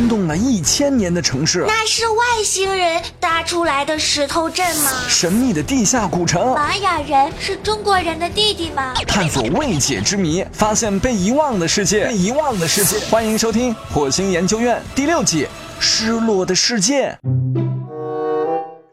惊动了一千年的城市。那是外星人搭出来的石头镇吗？神秘的地下古城。玛雅人是中国人的弟弟吗？探索未解之谜，发现被遗忘的世界。被遗忘的世界，欢迎收听《火星研究院》第六季《失落的世界》。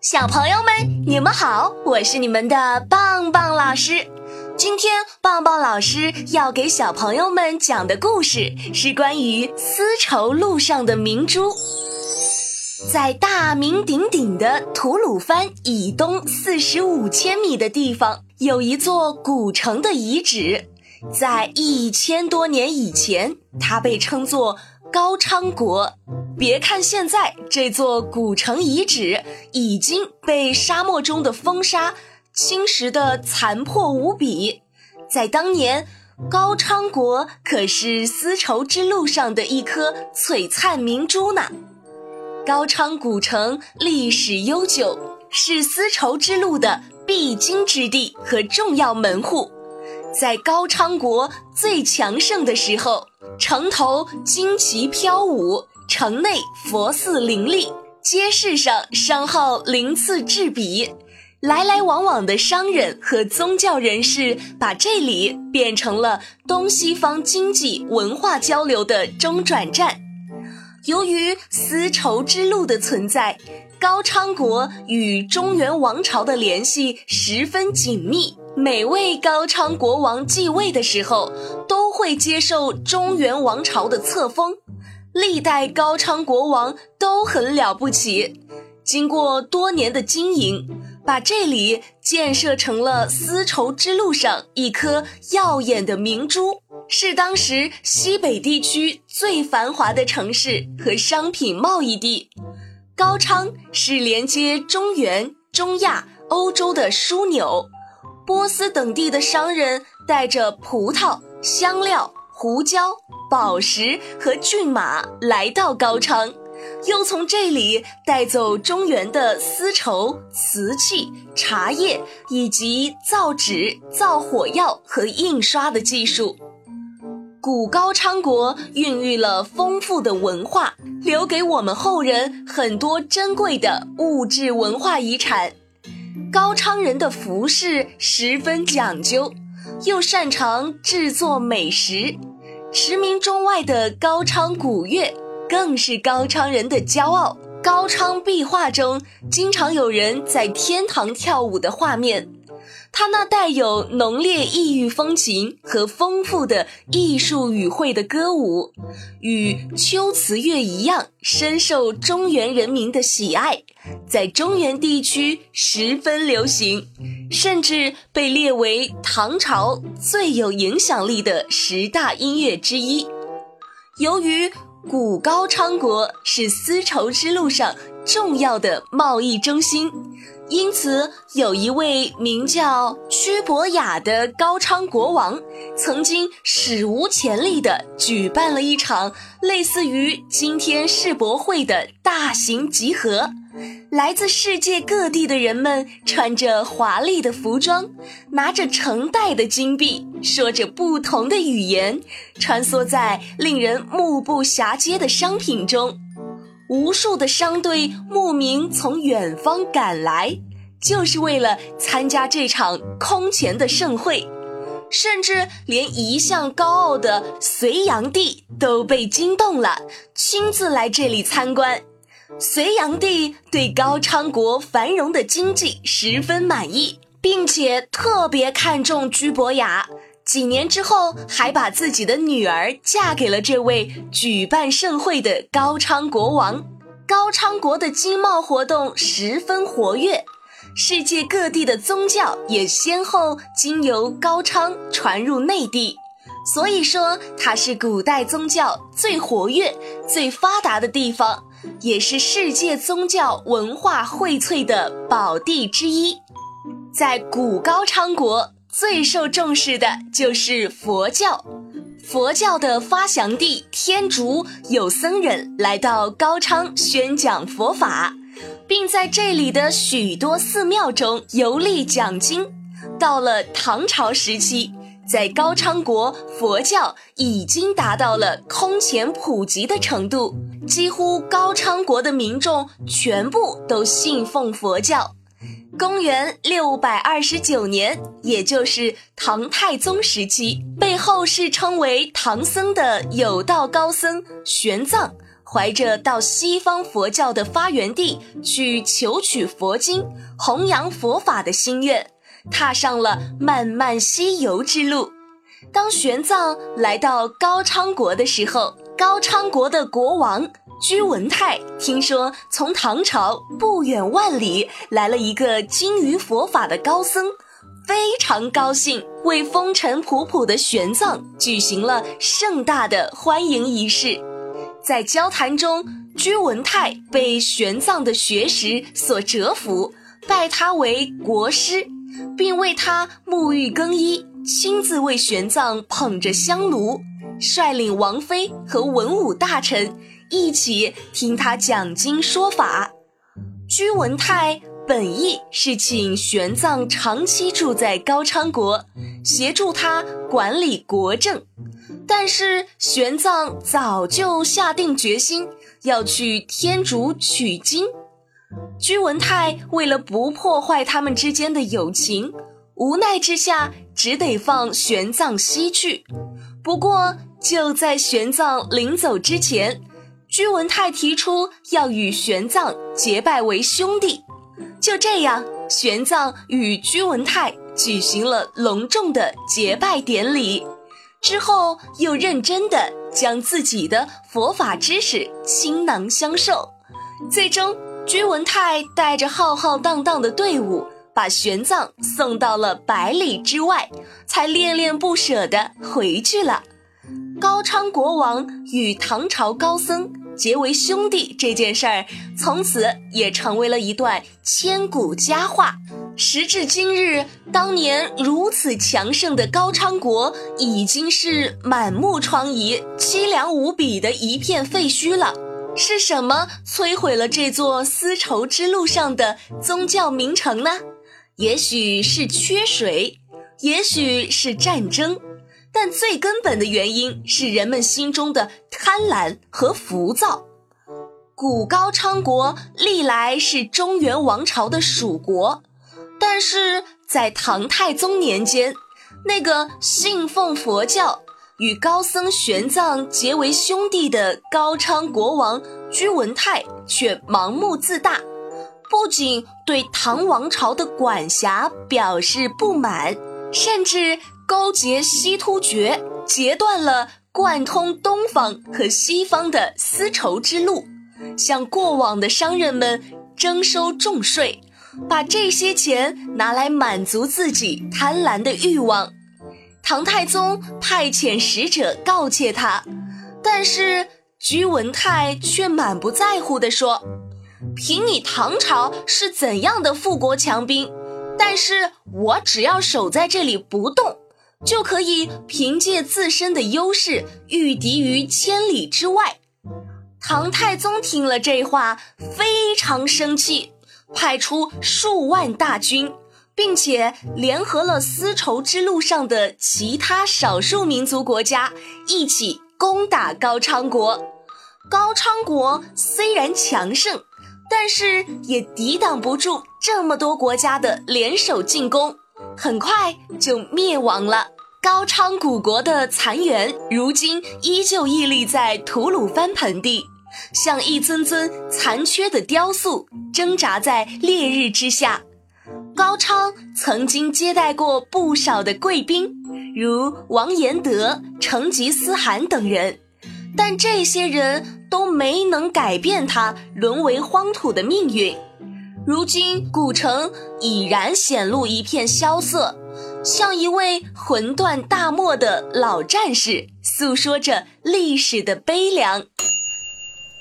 小朋友们，你们好，我是你们的棒棒老师。今天棒棒老师要给小朋友们讲的故事是关于丝绸路上的明珠。在大名鼎鼎的吐鲁番以东四十五千米的地方，有一座古城的遗址。在一千多年以前，它被称作高昌国。别看现在这座古城遗址已经被沙漠中的风沙侵蚀的残破无比，在当年，高昌国可是丝绸之路上的一颗璀璨明珠呢。高昌古城历史悠久，是丝绸之路的必经之地和重要门户。在高昌国最强盛的时候，城头旌旗飘舞。城内佛寺林立，街市上商号鳞次栉比，来来往往的商人和宗教人士把这里变成了东西方经济文化交流的中转站。由于丝绸之路的存在，高昌国与中原王朝的联系十分紧密。每位高昌国王继位的时候，都会接受中原王朝的册封。历代高昌国王都很了不起，经过多年的经营，把这里建设成了丝绸之路上一颗耀眼的明珠，是当时西北地区最繁华的城市和商品贸易地。高昌是连接中原、中亚、欧洲的枢纽，波斯等地的商人带着葡萄、香料、胡椒。宝石和骏马来到高昌，又从这里带走中原的丝绸、瓷器、茶叶以及造纸、造火药和印刷的技术。古高昌国孕育了丰富的文化，留给我们后人很多珍贵的物质文化遗产。高昌人的服饰十分讲究，又擅长制作美食。驰名中外的高昌古乐，更是高昌人的骄傲。高昌壁画中经常有人在天堂跳舞的画面。他那带有浓烈异域风情和丰富的艺术语汇的歌舞，与秋瓷乐一样，深受中原人民的喜爱，在中原地区十分流行，甚至被列为唐朝最有影响力的十大音乐之一。由于古高昌国是丝绸之路上重要的贸易中心。因此，有一位名叫屈伯雅的高昌国王，曾经史无前例地举办了一场类似于今天世博会的大型集合。来自世界各地的人们穿着华丽的服装，拿着成袋的金币，说着不同的语言，穿梭在令人目不暇接的商品中。无数的商队慕名从远方赶来，就是为了参加这场空前的盛会，甚至连一向高傲的隋炀帝都被惊动了，亲自来这里参观。隋炀帝对高昌国繁荣的经济十分满意，并且特别看重居伯雅。几年之后，还把自己的女儿嫁给了这位举办盛会的高昌国王。高昌国的经贸活动十分活跃，世界各地的宗教也先后经由高昌传入内地。所以说，它是古代宗教最活跃、最发达的地方，也是世界宗教文化荟萃的宝地之一。在古高昌国。最受重视的就是佛教，佛教的发祥地天竺有僧人来到高昌宣讲佛法，并在这里的许多寺庙中游历讲经。到了唐朝时期，在高昌国，佛教已经达到了空前普及的程度，几乎高昌国的民众全部都信奉佛教。公元六百二十九年，也就是唐太宗时期，被后世称为唐僧的有道高僧玄奘，怀着到西方佛教的发源地去求取佛经、弘扬佛法的心愿。踏上了漫漫西游之路。当玄奘来到高昌国的时候，高昌国的国王居文泰听说从唐朝不远万里来了一个精于佛法的高僧，非常高兴，为风尘仆仆的玄奘举行了盛大的欢迎仪式。在交谈中，居文泰被玄奘的学识所折服，拜他为国师。并为他沐浴更衣，亲自为玄奘捧着香炉，率领王妃和文武大臣一起听他讲经说法。居文泰本意是请玄奘长期住在高昌国，协助他管理国政，但是玄奘早就下定决心要去天竺取经。居文泰为了不破坏他们之间的友情，无奈之下只得放玄奘西去。不过就在玄奘临走之前，居文泰提出要与玄奘结拜为兄弟。就这样，玄奘与居文泰举行了隆重的结拜典礼，之后又认真的将自己的佛法知识倾囊相授，最终。居文泰带着浩浩荡荡的队伍，把玄奘送到了百里之外，才恋恋不舍地回去了。高昌国王与唐朝高僧结为兄弟这件事儿，从此也成为了一段千古佳话。时至今日，当年如此强盛的高昌国，已经是满目疮痍、凄凉无比的一片废墟了。是什么摧毁了这座丝绸之路上的宗教名城呢？也许是缺水，也许是战争，但最根本的原因是人们心中的贪婪和浮躁。古高昌国历来是中原王朝的属国，但是在唐太宗年间，那个信奉佛教。与高僧玄奘结为兄弟的高昌国王居文泰却盲目自大，不仅对唐王朝的管辖表示不满，甚至勾结西突厥，截断了贯通东方和西方的丝绸之路，向过往的商人们征收重税，把这些钱拿来满足自己贪婪的欲望。唐太宗派遣使者告诫他，但是居文泰却满不在乎地说：“凭你唐朝是怎样的富国强兵，但是我只要守在这里不动，就可以凭借自身的优势御敌于千里之外。”唐太宗听了这话，非常生气，派出数万大军。并且联合了丝绸之路上的其他少数民族国家，一起攻打高昌国。高昌国虽然强盛，但是也抵挡不住这么多国家的联手进攻，很快就灭亡了。高昌古国的残垣，如今依旧屹立在吐鲁番盆地，像一尊尊残缺的雕塑，挣扎在烈日之下。高昌曾经接待过不少的贵宾，如王延德、成吉思汗等人，但这些人都没能改变他沦为荒土的命运。如今古城已然显露一片萧瑟，像一位魂断大漠的老战士，诉说着历史的悲凉。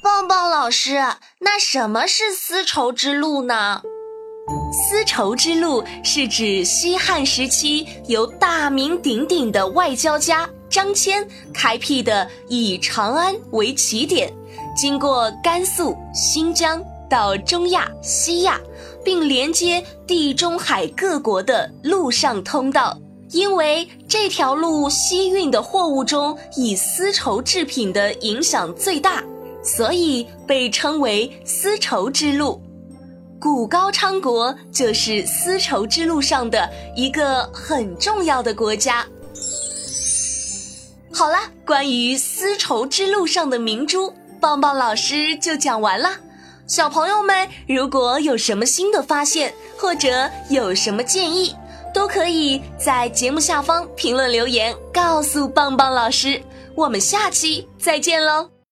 棒棒老师，那什么是丝绸之路呢？丝绸之路是指西汉时期由大名鼎鼎的外交家张骞开辟的，以长安为起点，经过甘肃、新疆到中亚、西亚，并连接地中海各国的陆上通道。因为这条路西运的货物中以丝绸制品的影响最大，所以被称为丝绸之路。古高昌国就是丝绸之路上的一个很重要的国家。好了，关于丝绸之路上的明珠，棒棒老师就讲完了。小朋友们，如果有什么新的发现，或者有什么建议，都可以在节目下方评论留言告诉棒棒老师。我们下期再见喽！